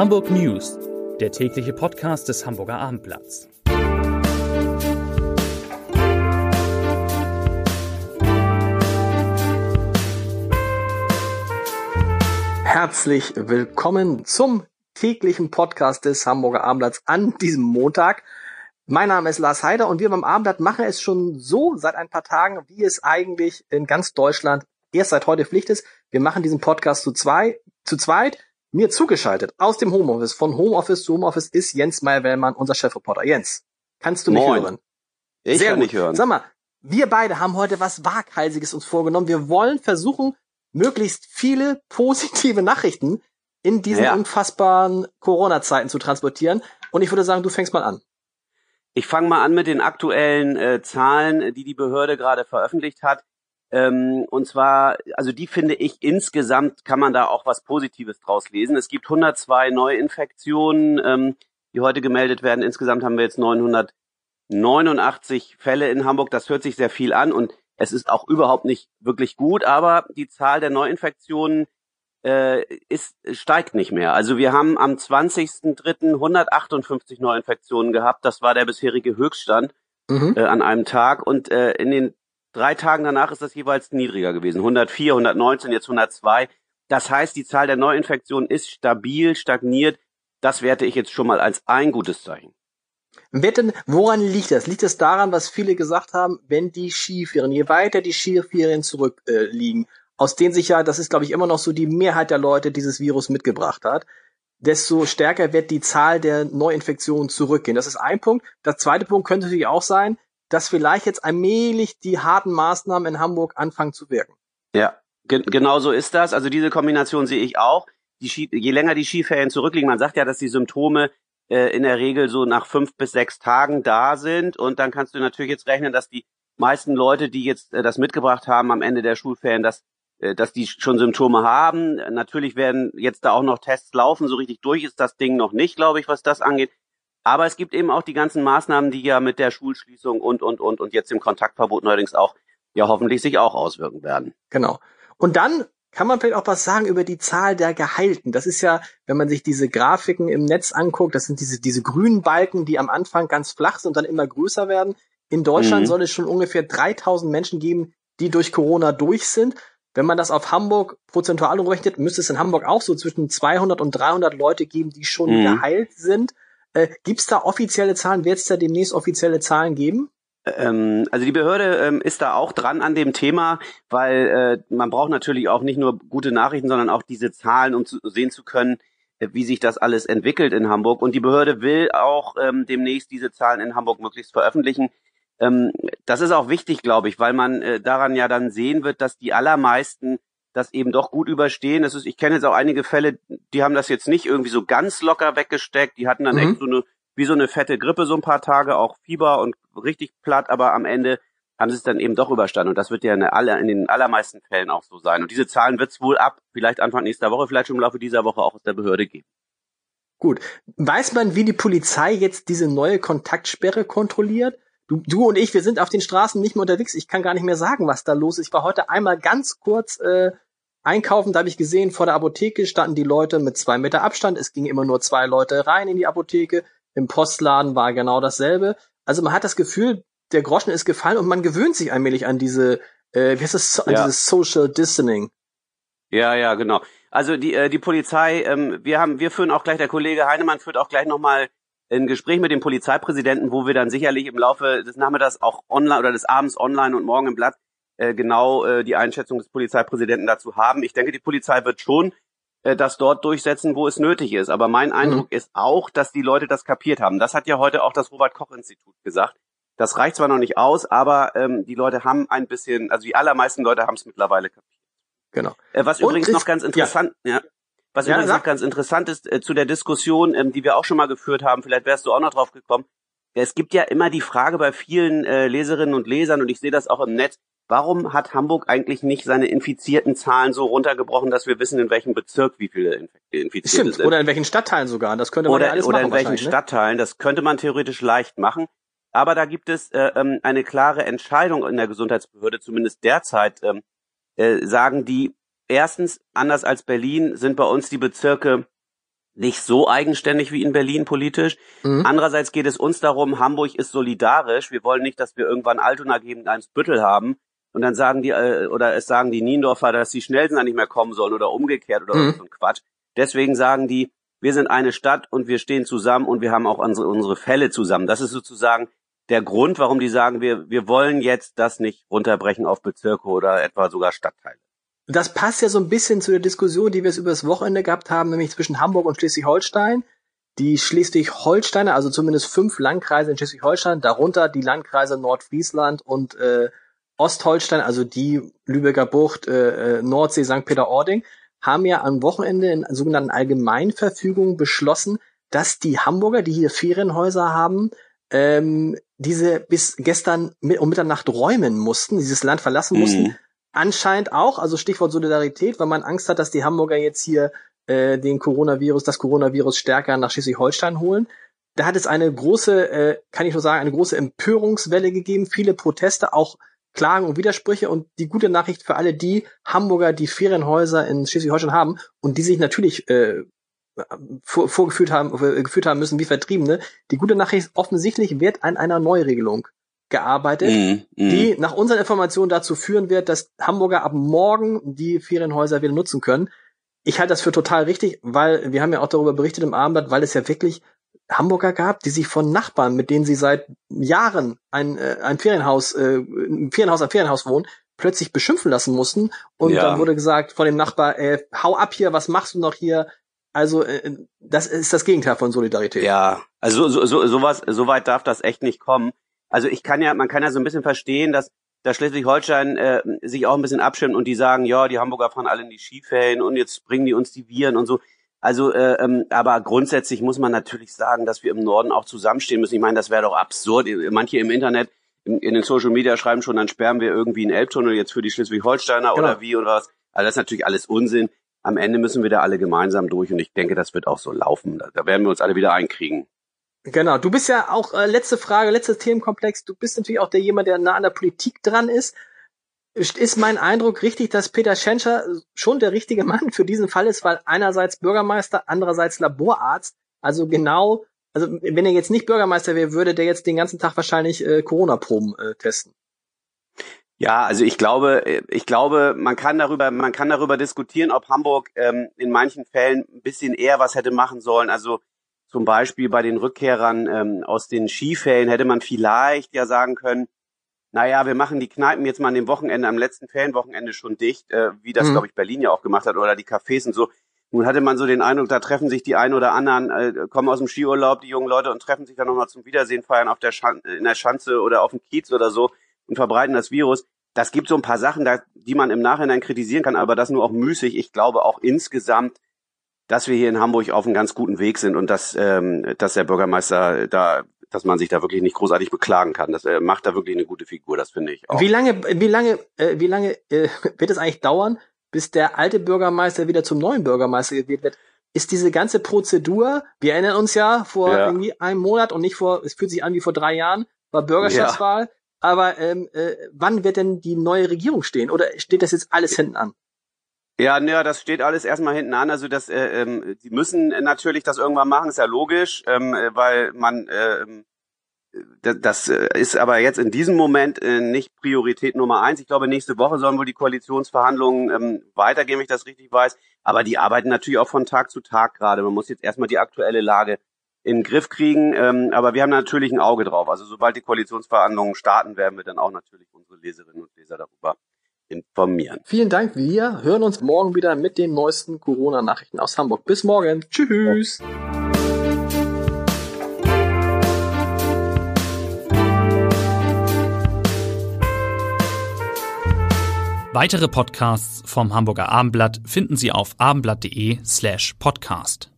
Hamburg News, der tägliche Podcast des Hamburger Abendblatts. Herzlich willkommen zum täglichen Podcast des Hamburger Abendblatts an diesem Montag. Mein Name ist Lars Heider und wir beim Abendblatt machen es schon so seit ein paar Tagen, wie es eigentlich in ganz Deutschland erst seit heute Pflicht ist. Wir machen diesen Podcast zu zwei, zu zweit. Mir zugeschaltet aus dem Homeoffice, von Homeoffice zu Homeoffice, ist Jens Meyer-Wellmann, unser Chefreporter. Jens, kannst du mich Moin. hören? Ich Sehr kann gut. nicht hören. Sag mal, wir beide haben heute was Waghalsiges uns vorgenommen. Wir wollen versuchen, möglichst viele positive Nachrichten in diesen Ja. unfassbaren Corona-Zeiten zu transportieren. Und ich würde sagen, du fängst mal an. Ich fange mal an mit den aktuellen äh, Zahlen, die die Behörde gerade veröffentlicht hat. Ähm, und zwar, also die finde ich insgesamt kann man da auch was Positives draus lesen. Es gibt 102 Neuinfektionen, ähm, die heute gemeldet werden. Insgesamt haben wir jetzt 989 Fälle in Hamburg. Das hört sich sehr viel an und es ist auch überhaupt nicht wirklich gut. Aber die Zahl der Neuinfektionen äh, ist, steigt nicht mehr. Also wir haben am 20.03. 158 Neuinfektionen gehabt. Das war der bisherige Höchststand Mhm. äh, an einem Tag. Und äh, in den drei Tagen danach ist das jeweils niedriger gewesen. 104, 119, jetzt 102. Das heißt, die Zahl der Neuinfektionen ist stabil, stagniert. Das werte ich jetzt schon mal als ein gutes Zeichen. Wer denn, woran liegt das? Liegt es daran, was viele gesagt haben, wenn die Skiferien, je weiter die Skiferien zurückliegen, äh, aus denen sich ja, das ist glaube ich immer noch so die Mehrheit der Leute dieses Virus mitgebracht hat, desto stärker wird die Zahl der Neuinfektionen zurückgehen. Das ist ein Punkt. Der zweite Punkt könnte natürlich auch sein, dass vielleicht jetzt allmählich die harten Maßnahmen in Hamburg anfangen zu wirken. Ja, ge genau so ist das. Also diese Kombination sehe ich auch. Die je länger die Skiferien zurückliegen, man sagt ja, dass die Symptome äh, in der Regel so nach fünf bis sechs Tagen da sind. Und dann kannst du natürlich jetzt rechnen, dass die meisten Leute, die jetzt äh, das mitgebracht haben am Ende der Schulferien, dass, äh, dass die schon Symptome haben. Natürlich werden jetzt da auch noch Tests laufen. So richtig durch ist das Ding noch nicht, glaube ich, was das angeht. Aber es gibt eben auch die ganzen Maßnahmen, die ja mit der Schulschließung und, und, und, und jetzt dem Kontaktverbot neuerdings auch, ja hoffentlich sich auch auswirken werden. Genau. Und dann kann man vielleicht auch was sagen über die Zahl der Geheilten. Das ist ja, wenn man sich diese Grafiken im Netz anguckt, das sind diese, diese grünen Balken, die am Anfang ganz flach sind und dann immer größer werden. In Deutschland Mhm. soll es schon ungefähr 3000 Menschen geben, die durch Corona durch sind. Wenn man das auf Hamburg prozentual umrechnet, müsste es in Hamburg auch so zwischen 200 und 300 Leute geben, die schon Mhm. geheilt sind. Äh, Gibt es da offizielle Zahlen? Wird es da demnächst offizielle Zahlen geben? Ähm, also die Behörde ähm, ist da auch dran an dem Thema, weil äh, man braucht natürlich auch nicht nur gute Nachrichten, sondern auch diese Zahlen, um zu sehen zu können, äh, wie sich das alles entwickelt in Hamburg. Und die Behörde will auch ähm, demnächst diese Zahlen in Hamburg möglichst veröffentlichen. Ähm, das ist auch wichtig, glaube ich, weil man äh, daran ja dann sehen wird, dass die allermeisten das eben doch gut überstehen. Das ist, ich kenne jetzt auch einige Fälle, die haben das jetzt nicht irgendwie so ganz locker weggesteckt. Die hatten dann Mhm. echt so eine wie so eine fette Grippe so ein paar Tage, auch Fieber und richtig platt, aber am Ende haben sie es dann eben doch überstanden. Und das wird ja in, aller, in den allermeisten Fällen auch so sein. Und diese Zahlen wird es wohl ab, vielleicht Anfang nächster Woche, vielleicht schon im Laufe dieser Woche auch aus der Behörde geben. Gut. Weiß man, wie die Polizei jetzt diese neue Kontaktsperre kontrolliert? Du, du und ich, wir sind auf den Straßen nicht mehr unterwegs. Ich kann gar nicht mehr sagen, was da los ist. Ich war heute einmal ganz kurz äh, einkaufen. Da habe ich gesehen, vor der Apotheke standen die Leute mit zwei Meter Abstand. Es gingen immer nur zwei Leute rein in die Apotheke. Im Postladen war genau dasselbe. Also man hat das Gefühl, der Groschen ist gefallen und man gewöhnt sich allmählich an diese, äh, wie heißt das, an Ja. dieses Social Distancing. Ja, ja, genau. Also die, äh, die Polizei, ähm, wir haben, wir führen auch gleich, der Kollege Heinemann führt auch gleich nochmal ein Gespräch mit dem Polizeipräsidenten, wo wir dann sicherlich im Laufe des Nachmittags auch online oder des Abends online und morgen im Blatt äh, genau äh, die Einschätzung des Polizeipräsidenten dazu haben. Ich denke, die Polizei wird schon äh, das dort durchsetzen, wo es nötig ist. Aber mein Eindruck ist auch, dass die Leute das kapiert haben. Das hat ja heute auch das Robert-Koch-Institut gesagt. Das reicht zwar noch nicht aus, aber ähm, die Leute haben ein bisschen, also die allermeisten Leute haben es mittlerweile kapiert. Genau. Äh, was Und übrigens es- noch ganz interessant, ja. Was Ja, übrigens sag. noch ganz interessant ist äh, zu der Diskussion, ähm, die wir auch schon mal geführt haben, vielleicht wärst du auch noch drauf gekommen. Es gibt ja immer die Frage bei vielen äh, Leserinnen und Lesern, und ich sehe das auch im Netz, warum hat Hamburg eigentlich nicht seine infizierten Zahlen so runtergebrochen, dass wir wissen, in welchem Bezirk wie viele Inf Infizierte Stimmt. sind? Oder in welchen Stadtteilen sogar. Das könnte man oder, ja alles oder machen in welchen ne? Stadtteilen. Das könnte man theoretisch leicht machen. Aber da gibt es äh, ähm, eine klare Entscheidung in der Gesundheitsbehörde, zumindest derzeit, ähm, äh, sagen die, erstens, anders als Berlin, sind bei uns die Bezirke nicht so eigenständig wie in Berlin politisch. Mhm. Andererseits geht es uns darum, Hamburg ist solidarisch. Wir wollen nicht, dass wir irgendwann Altona gegen Büttel haben und dann sagen die, äh, oder es sagen die Niendorfer, dass die Schnellsen da nicht mehr kommen sollen oder umgekehrt oder mhm. so ein Quatsch. Deswegen sagen die, wir sind eine Stadt und wir stehen zusammen und wir haben auch unsere, unsere Fälle zusammen. Das ist sozusagen der Grund, warum die sagen, wir, wir wollen jetzt das nicht runterbrechen auf Bezirke oder etwa sogar Stadtteile. Das passt ja so ein bisschen zu der Diskussion, die wir es über das Wochenende gehabt haben, nämlich zwischen Hamburg und Schleswig-Holstein. Die Schleswig-Holsteiner, also zumindest fünf Landkreise in Schleswig-Holstein, darunter die Landkreise Nordfriesland und äh, Ostholstein, also die Lübecker Bucht, äh, äh, Nordsee, St. Peter-Ording, haben ja am Wochenende in sogenannten Allgemeinverfügungen beschlossen, dass die Hamburger, die hier Ferienhäuser haben, ähm, diese bis gestern mit, um Mitternacht räumen mussten, dieses Land verlassen mhm. Anscheinend auch, also Stichwort Solidarität, weil man Angst hat, dass die Hamburger jetzt hier äh, den Coronavirus, das Coronavirus stärker nach Schleswig-Holstein holen. Da hat es eine große, äh, kann ich nur sagen, eine große Empörungswelle gegeben, viele Proteste, auch Klagen und Widersprüche und die gute Nachricht für alle die Hamburger, die Ferienhäuser in Schleswig-Holstein haben und die sich natürlich äh, vor, vorgeführt haben, äh, geführt haben müssen wie Vertriebene. Die gute Nachricht offensichtlich wird an einer Neuregelung gearbeitet, mm, mm. die nach unseren Informationen dazu führen wird, dass Hamburger ab morgen die Ferienhäuser wieder nutzen können. Ich halte das für total richtig, weil wir haben ja auch darüber berichtet im Abendblatt, weil es ja wirklich Hamburger gab, die sich von Nachbarn, mit denen sie seit Jahren ein, äh, ein Ferienhaus, äh, ein Ferienhaus am Ferienhaus wohnen, plötzlich beschimpfen lassen mussten. Und ja. dann wurde gesagt von dem Nachbar, äh, hau ab hier, was machst du noch hier? Also äh, das ist das Gegenteil von Solidarität. Ja, also so, so, sowas, so weit darf das echt nicht kommen. Also ich kann ja, man kann ja so ein bisschen verstehen, dass dass Schleswig-Holstein äh, sich auch ein bisschen abschirmt und die sagen, ja, die Hamburger fahren alle in die Skiferien und jetzt bringen die uns die Viren und so. Also, äh, ähm, aber grundsätzlich muss man natürlich sagen, dass wir im Norden auch zusammenstehen müssen. Ich meine, das wäre doch absurd. Manche im Internet, in, in, den Social Media schreiben schon, dann sperren wir irgendwie einen Elbtunnel jetzt für die Schleswig-Holsteiner genau. oder wie oder was. Also das ist natürlich alles Unsinn. Am Ende müssen wir da alle gemeinsam durch und ich denke, das wird auch so laufen. Da, da werden wir uns alle wieder einkriegen. Genau, du bist ja auch, äh, letzte Frage, letztes Themenkomplex, du bist natürlich auch der jemand, der nah an der Politik dran ist ist mein Eindruck richtig, dass Peter Schenscher schon der richtige Mann für diesen Fall ist, weil einerseits Bürgermeister, andererseits Laborarzt, also genau, also wenn er jetzt nicht Bürgermeister wäre, würde der jetzt den ganzen Tag wahrscheinlich äh, Corona-Proben äh, testen. Ja, also ich glaube, ich glaube, man kann darüber, man kann darüber diskutieren, ob Hamburg ähm, in manchen Fällen ein bisschen eher was hätte machen sollen. Also zum Beispiel bei den Rückkehrern ähm, aus den Skiferien hätte man vielleicht ja sagen können, naja, wir machen die Kneipen jetzt mal an dem Wochenende, am letzten Ferienwochenende schon dicht, äh, wie das, mhm. glaube ich, Berlin ja auch gemacht hat, oder die Cafés und so. Nun hatte man so den Eindruck, da treffen sich die einen oder anderen, äh, kommen aus dem Skiurlaub, die jungen Leute, und treffen sich dann nochmal zum Wiedersehen feiern auf der Schan in der Schanze oder auf dem Kiez oder so und verbreiten das Virus. Das gibt so ein paar Sachen, da, die man im Nachhinein kritisieren kann, aber das nur auch müßig. Ich glaube auch insgesamt, dass wir hier in Hamburg auf einem ganz guten Weg sind und dass, ähm, dass der Bürgermeister da dass man sich da wirklich nicht großartig beklagen kann. Das äh, macht da wirklich eine gute Figur, das finde ich auch. Wie lange, wie lange, äh, wie lange äh, wird es eigentlich dauern, bis der alte Bürgermeister wieder zum neuen Bürgermeister gewählt wird? Ist diese ganze Prozedur, wir erinnern uns ja vor ja. irgendwie einem Monat und nicht vor, es fühlt sich an wie vor drei Jahren, war Bürgerschaftswahl. Ja. Aber ähm, äh, wann wird denn die neue Regierung stehen? Oder steht das jetzt alles hinten an? Ja, ne, das steht alles erstmal hinten an. Also das, äh, ähm, die müssen natürlich das irgendwann machen, ist ja logisch, ähm, äh, weil man äh, das, das äh, ist aber jetzt in diesem Moment äh, nicht Priorität Nummer eins. Ich glaube, nächste Woche sollen wohl die Koalitionsverhandlungen ähm, weitergehen, wenn ich das richtig weiß. Aber die arbeiten natürlich auch von Tag zu Tag gerade. Man muss jetzt erstmal die aktuelle Lage in den Griff kriegen. Ähm, aber wir haben natürlich ein Auge drauf. Also sobald die Koalitionsverhandlungen starten, werden wir dann auch natürlich unsere Leserinnen und Leser darüber informieren. Vielen Dank. Wir hören uns morgen wieder mit den neuesten Corona-Nachrichten aus Hamburg. Bis morgen. Tschüss. Weitere Podcasts vom Hamburger Abendblatt finden Sie auf abendblatt.de slash podcast.